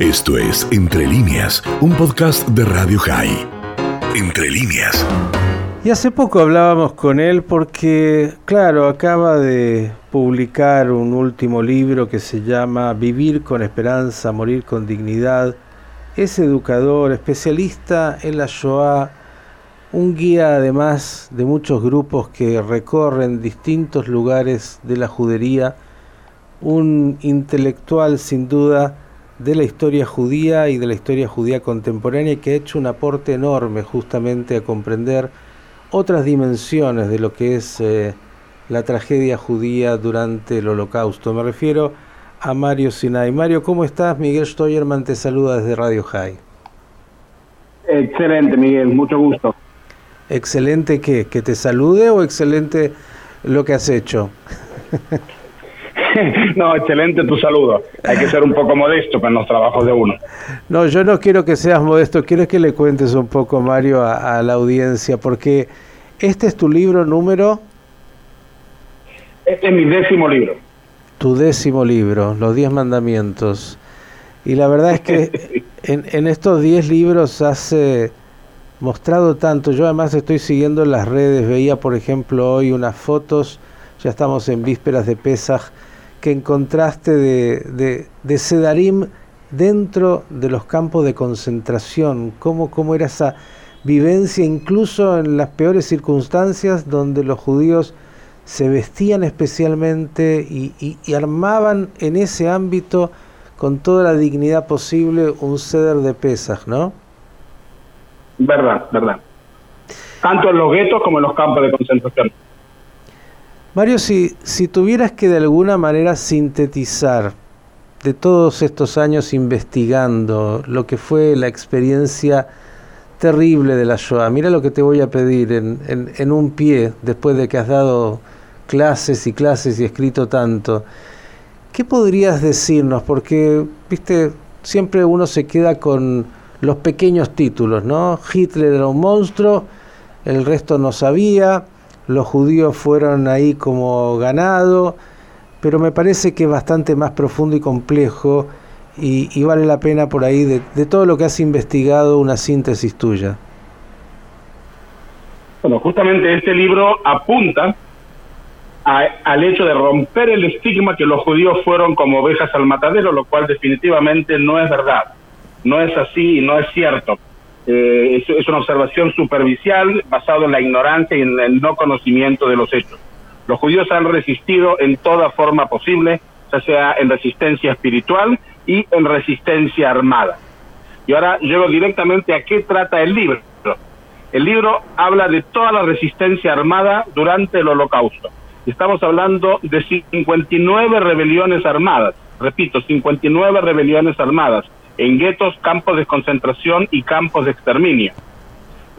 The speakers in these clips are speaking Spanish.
Esto es Entre líneas, un podcast de Radio High. Entre líneas. Y hace poco hablábamos con él porque, claro, acaba de publicar un último libro que se llama Vivir con esperanza, morir con dignidad. Es educador, especialista en la Shoah, un guía además de muchos grupos que recorren distintos lugares de la judería, un intelectual sin duda de la historia judía y de la historia judía contemporánea que ha hecho un aporte enorme justamente a comprender otras dimensiones de lo que es eh, la tragedia judía durante el holocausto. Me refiero a Mario Sinai. Mario, ¿cómo estás? Miguel Steuerman te saluda desde Radio High. Excelente, Miguel, mucho gusto. ¿Excelente qué? ¿Que te salude o excelente lo que has hecho? no, excelente tu saludo. Hay que ser un poco modesto con los trabajos de uno. No, yo no quiero que seas modesto, quiero que le cuentes un poco, Mario, a, la audiencia, porque este es tu libro número... Este es mi décimo libro. Tu décimo libro, Los Diez Mandamientos. Y la verdad es que en, en estos diez libros has mostrado tanto. Yo además estoy siguiendo las redes, veía por ejemplo hoy unas fotos, ya estamos en vísperas de Pesaj, que encontraste de, de, Sedarim dentro de los campos de concentración, cómo, cómo era esa vivencia incluso en las peores circunstancias donde los judíos se vestían especialmente y, y, armaban en ese ámbito con toda la dignidad posible un ceder de pesas, ¿no? Verdad, verdad. Tanto en los guetos como en los campos de concentración. Mario, si, tuvieras que de alguna manera sintetizar de todos estos años investigando lo que fue la experiencia terrible de la Shoah, mira lo que te voy a pedir en, en, en un pie, después de que has dado clases y clases y escrito tanto. ¿Qué podrías decirnos? Porque, viste, siempre uno se queda con los pequeños títulos, ¿no? Hitler era un monstruo, el resto no sabía, los judíos fueron ahí como ganado, pero me parece que es bastante más profundo y complejo y, vale la pena por ahí de, todo lo que has investigado una síntesis tuya. Bueno, justamente este libro apunta al hecho de romper el estigma que los judíos fueron como ovejas al matadero, lo cual definitivamente no es verdad. No es así y no es cierto. Eh, es, una observación superficial basada en la ignorancia y en el no conocimiento de los hechos. Los judíos han resistido en toda forma posible, ya sea en resistencia espiritual y en resistencia armada. Y ahora llego directamente a qué trata el libro. El libro habla de toda la resistencia armada durante el holocausto. Estamos hablando de 59 rebeliones armadas, repito, 59 rebeliones armadas en guetos, campos de concentración y campos de exterminio.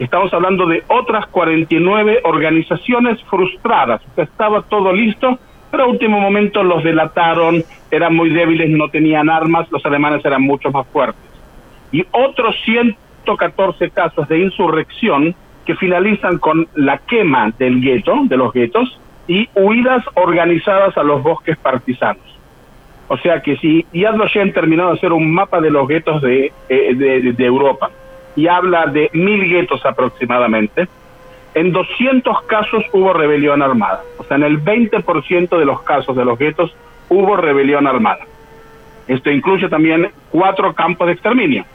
Estamos hablando de otras 49 organizaciones frustradas. Estaba todo listo, pero a último momento los delataron, eran muy débiles, no tenían armas, los alemanes eran mucho más fuertes. Y otros 114 casos de insurrección que finalizan con la quema del gueto, de los guetos, y huidas organizadas a los bosques partisanos. O sea que si Yad Vashem terminó de hacer un mapa de los guetos de, eh, de, Europa y habla de mil guetos aproximadamente, en 200 casos hubo rebelión armada. O sea, en el 20% de los casos de los guetos hubo rebelión armada. Esto incluye también cuatro campos de exterminio.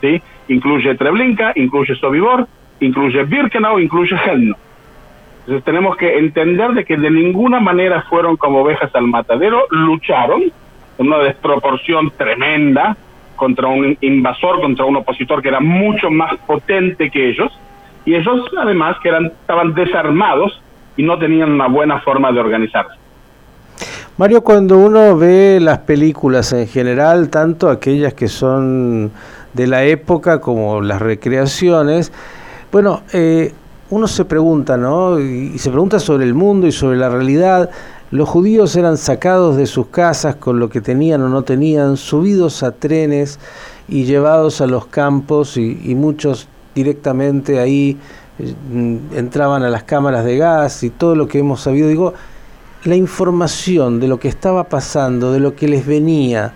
¿sí? Incluye Treblinka, incluye Sobibor, incluye Birkenau, incluye Helno. Entonces tenemos que entender de que de ninguna manera fueron como ovejas al matadero, lucharon, una desproporción tremenda contra un invasor, contra un opositor que era mucho más potente que ellos, y ellos además que eran, estaban desarmados y no tenían una buena forma de organizarse. Mario, cuando uno ve las películas en general, tanto aquellas que son de la época como las recreaciones, bueno, eh, uno se pregunta, ¿no? Y se pregunta sobre el mundo y sobre la realidad. Los judíos eran sacados de sus casas con lo que tenían o no tenían, subidos a trenes y llevados a los campos y, muchos directamente ahí eh, entraban a las cámaras de gas y todo lo que hemos sabido. Digo, la información de lo que estaba pasando, de lo que les venía,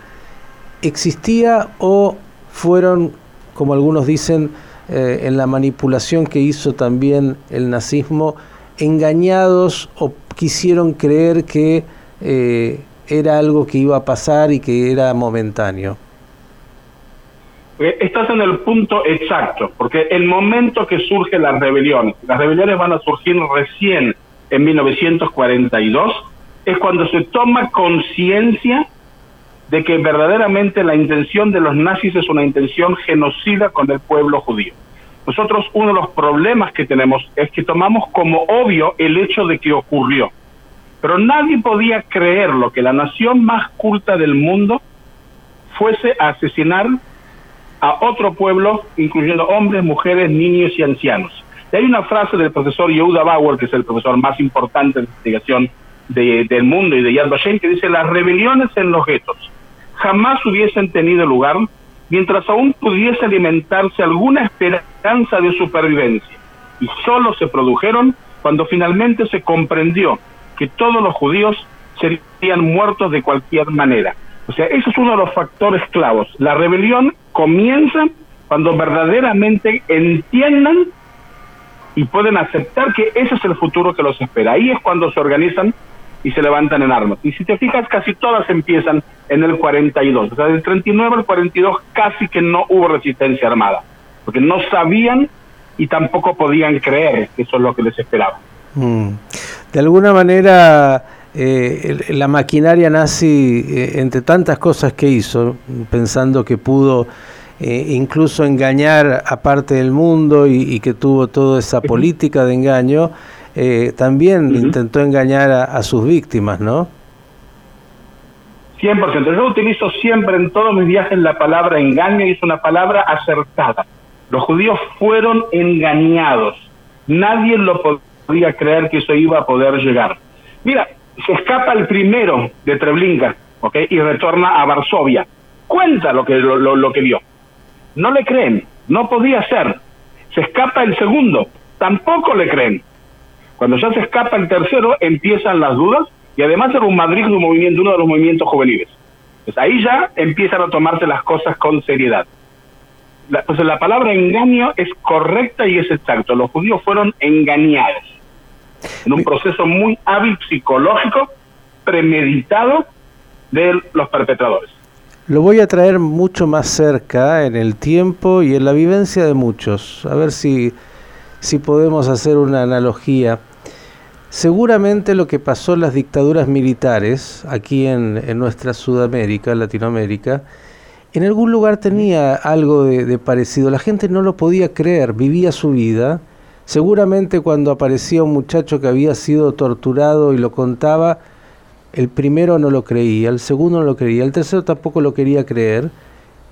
¿existía o fueron, como algunos dicen, eh, en la manipulación que hizo también el nazismo, engañados o quisieron creer que eh, era algo que iba a pasar y que era momentáneo? Eh, estás en el punto exacto, porque el momento que surgen las rebeliones, las rebeliones van a surgir recién en 1942, es cuando se toma conciencia de que verdaderamente la intención de los nazis es una intención genocida con el pueblo judío. Nosotros uno de los problemas que tenemos es que tomamos como obvio el hecho de que ocurrió. Pero nadie podía creer lo que la nación más culta del mundo fuese a asesinar a otro pueblo, incluyendo hombres, mujeres, niños y ancianos. Y hay una frase del profesor Yehuda Bauer, que es el profesor más importante de investigación del mundo y de Yad Vashem, que dice, las rebeliones en los guetos jamás hubiesen tenido lugar mientras aún pudiese alimentarse alguna esperanza de supervivencia. Y solo se produjeron cuando finalmente se comprendió que todos los judíos serían muertos de cualquier manera. O sea, ese es uno de los factores clavos. La rebelión comienza cuando verdaderamente entiendan y pueden aceptar que ese es el futuro que los espera. Ahí es cuando se organizan y se levantan en armas. Y si te fijas, casi todas empiezan en el 42. O sea, del 39 al 42 casi que no hubo resistencia armada, porque no sabían y tampoco podían creer que eso es lo que les esperaba. Mm. De alguna manera, eh, la maquinaria nazi, eh, entre tantas cosas que hizo, pensando que pudo eh, incluso engañar a parte del mundo y que tuvo toda esa política de engaño, eh, también intentó engañar a, sus víctimas, ¿no? 100%. Yo utilizo siempre en todos mis viajes la palabra engaño y es una palabra acertada. Los judíos fueron engañados. Nadie lo podía creer que eso iba a poder llegar. Mira, se escapa el primero de Treblinka ¿ok? y retorna a Varsovia. Cuenta lo que, lo, lo que vio. No le creen, no podía ser. Se escapa el segundo, tampoco le creen. Cuando ya se escapa el tercero, empiezan las dudas y además era un Madrid de un movimiento, uno de los movimientos juveniles. Pues ahí ya empiezan a tomarse las cosas con seriedad. La, pues la palabra engaño es correcta y es exacto. Los judíos fueron engañados en un proceso muy hábil psicológico, premeditado de los perpetradores. Lo voy a traer mucho más cerca en el tiempo y en la vivencia de muchos. A ver si, si podemos hacer una analogía. Seguramente lo que pasó en las dictaduras militares aquí en, nuestra Sudamérica, Latinoamérica, en algún lugar tenía algo de, parecido. La gente no lo podía creer, vivía su vida. Seguramente cuando aparecía un muchacho que había sido torturado y lo contaba, el primero no lo creía, el segundo no lo creía, el tercero tampoco lo quería creer.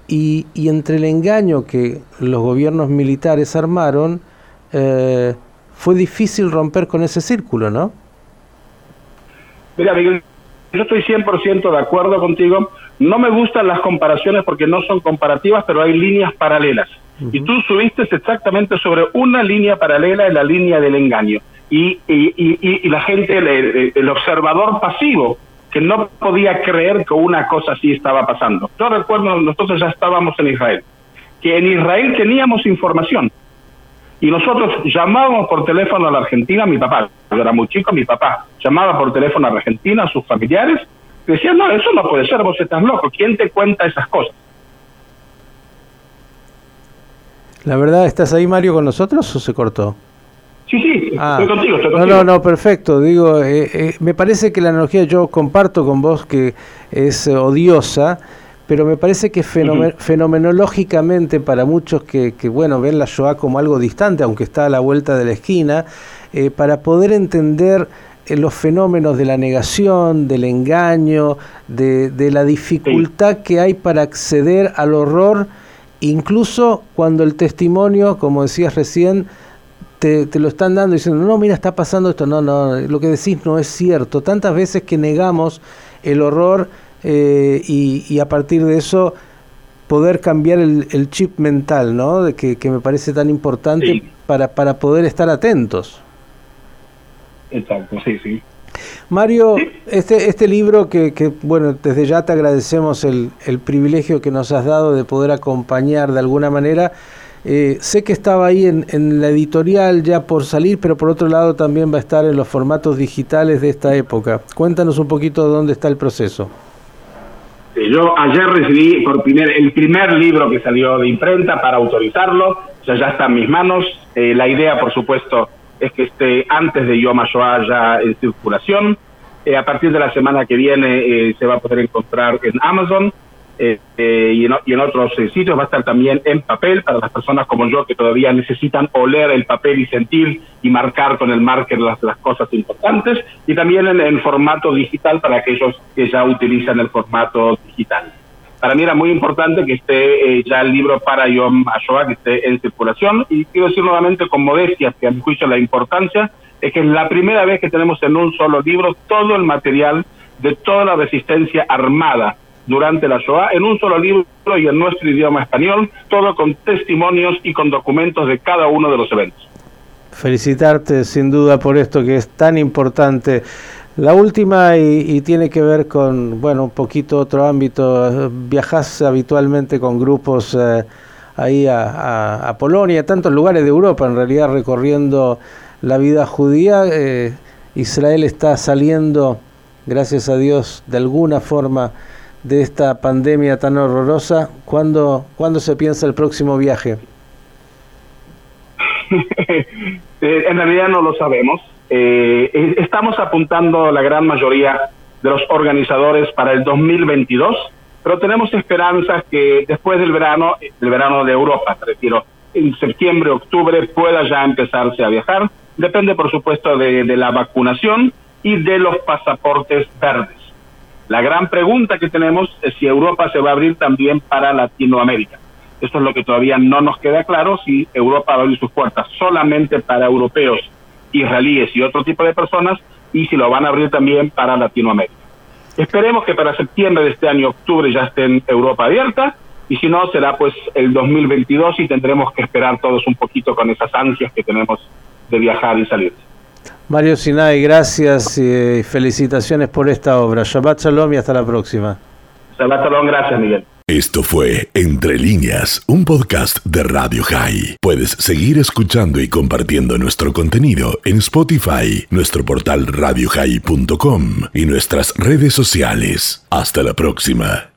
Y, y entre el engaño que los gobiernos militares armaron, eh, fue difícil romper con ese círculo, ¿no? Mira, Miguel, yo estoy 100% de acuerdo contigo. No me gustan las comparaciones porque no son comparativas, pero hay líneas paralelas. Y tú subiste exactamente sobre una línea paralela en la línea del engaño. Y, y, la gente, el, observador pasivo, que no podía creer que una cosa así estaba pasando. Yo recuerdo, nosotros ya estábamos en Israel, que en Israel teníamos información, y nosotros llamábamos por teléfono a la Argentina, mi papá, yo era muy chico, mi papá llamaba por teléfono a la Argentina, a sus familiares, y decían, no, eso no puede ser, vos estás loco, ¿quién te cuenta esas cosas? La verdad, ¿estás ahí, Mario, con nosotros o se cortó? Sí, sí, ah. estoy contigo, estoy contigo. No, no, no, perfecto. Digo, eh, eh, me parece que la analogía yo comparto con vos que es odiosa, pero me parece que fenomenológicamente para muchos que, bueno ven la Shoah como algo distante, aunque está a la vuelta de la esquina, eh, para poder entender eh, los fenómenos de la negación, del engaño, de, la dificultad que hay para acceder al horror, incluso cuando el testimonio, como decías recién, te, te, lo están dando diciendo, no, mira, está pasando esto, no, no, lo que decís no es cierto. Tantas veces que negamos el horror eh, y, a partir de eso poder cambiar el, chip mental, ¿no? De que, me parece tan importante para, para poder estar atentos. Exacto, sí, sí. Mario, este, este libro que, que, bueno, desde ya te agradecemos el, el, privilegio que nos has dado de poder acompañar de alguna manera. Eh, sé que estaba ahí en, la editorial ya por salir, pero por otro lado también va a estar en los formatos digitales de esta época. Cuéntanos un poquito dónde está el proceso. Yo ayer recibí por primer, el primer libro que salió de imprenta para autorizarlo, ya está en mis manos. Eh, la idea, por supuesto, es que esté antes de Yom HaShoah ya en circulación. Eh, a partir de la semana que viene eh, se va a poder encontrar en Amazon eh, eh, y, en, y, en, otros eh, sitios. Va a estar también en papel para las personas como yo que todavía necesitan oler el papel y sentir y marcar con el marker las, las cosas importantes. Y también en, en formato digital para aquellos que ya utilizan el formato digital para mí era muy importante que esté eh, ya el libro para Yom HaShoah, que esté en circulación. Y quiero decir nuevamente con modestia, que a mi juicio la importancia es que es la primera vez que tenemos en un solo libro todo el material de toda la resistencia armada durante la Shoah en un solo libro y en nuestro idioma español, todo con testimonios y con documentos de cada uno de los eventos. Felicitarte sin duda por esto que es tan importante. La última y, tiene que ver con, bueno, un poquito otro ámbito. Viajas habitualmente con grupos eh, ahí a, a, Polonia, tantos lugares de Europa, en realidad recorriendo la vida judía. Eh, Israel está saliendo, gracias a Dios, de alguna forma de esta pandemia tan horrorosa. ¿Cuándo, ¿cuándo se piensa el próximo viaje? en realidad no lo sabemos. Eh, estamos apuntando la gran mayoría de los organizadores para el 2022, pero tenemos esperanzas que después del verano, del verano de Europa, me refiero, en septiembre, octubre, pueda ya empezarse a viajar. Depende, por supuesto, de la vacunación y de los pasaportes verdes. La gran pregunta que tenemos es si Europa se va a abrir también para Latinoamérica. Esto es lo que todavía no nos queda claro, si Europa va a abrir sus puertas solamente para europeos israelíes y otro tipo de personas y si lo van a abrir también para Latinoamérica. Esperemos que para septiembre de este año, octubre, ya esté en Europa abierta y si no, será pues el 2022 y tendremos que esperar todos un poquito con esas ansias que tenemos de viajar y salir. Mario Sinai, gracias y felicitaciones por esta obra. Shabbat Shalom y hasta la próxima. Shabbat Shalom, gracias Miguel. Esto fue Entre líneas, un podcast de Radio High. Puedes seguir escuchando y compartiendo nuestro contenido en Spotify, nuestro portal radiohigh.com y nuestras redes sociales. Hasta la próxima.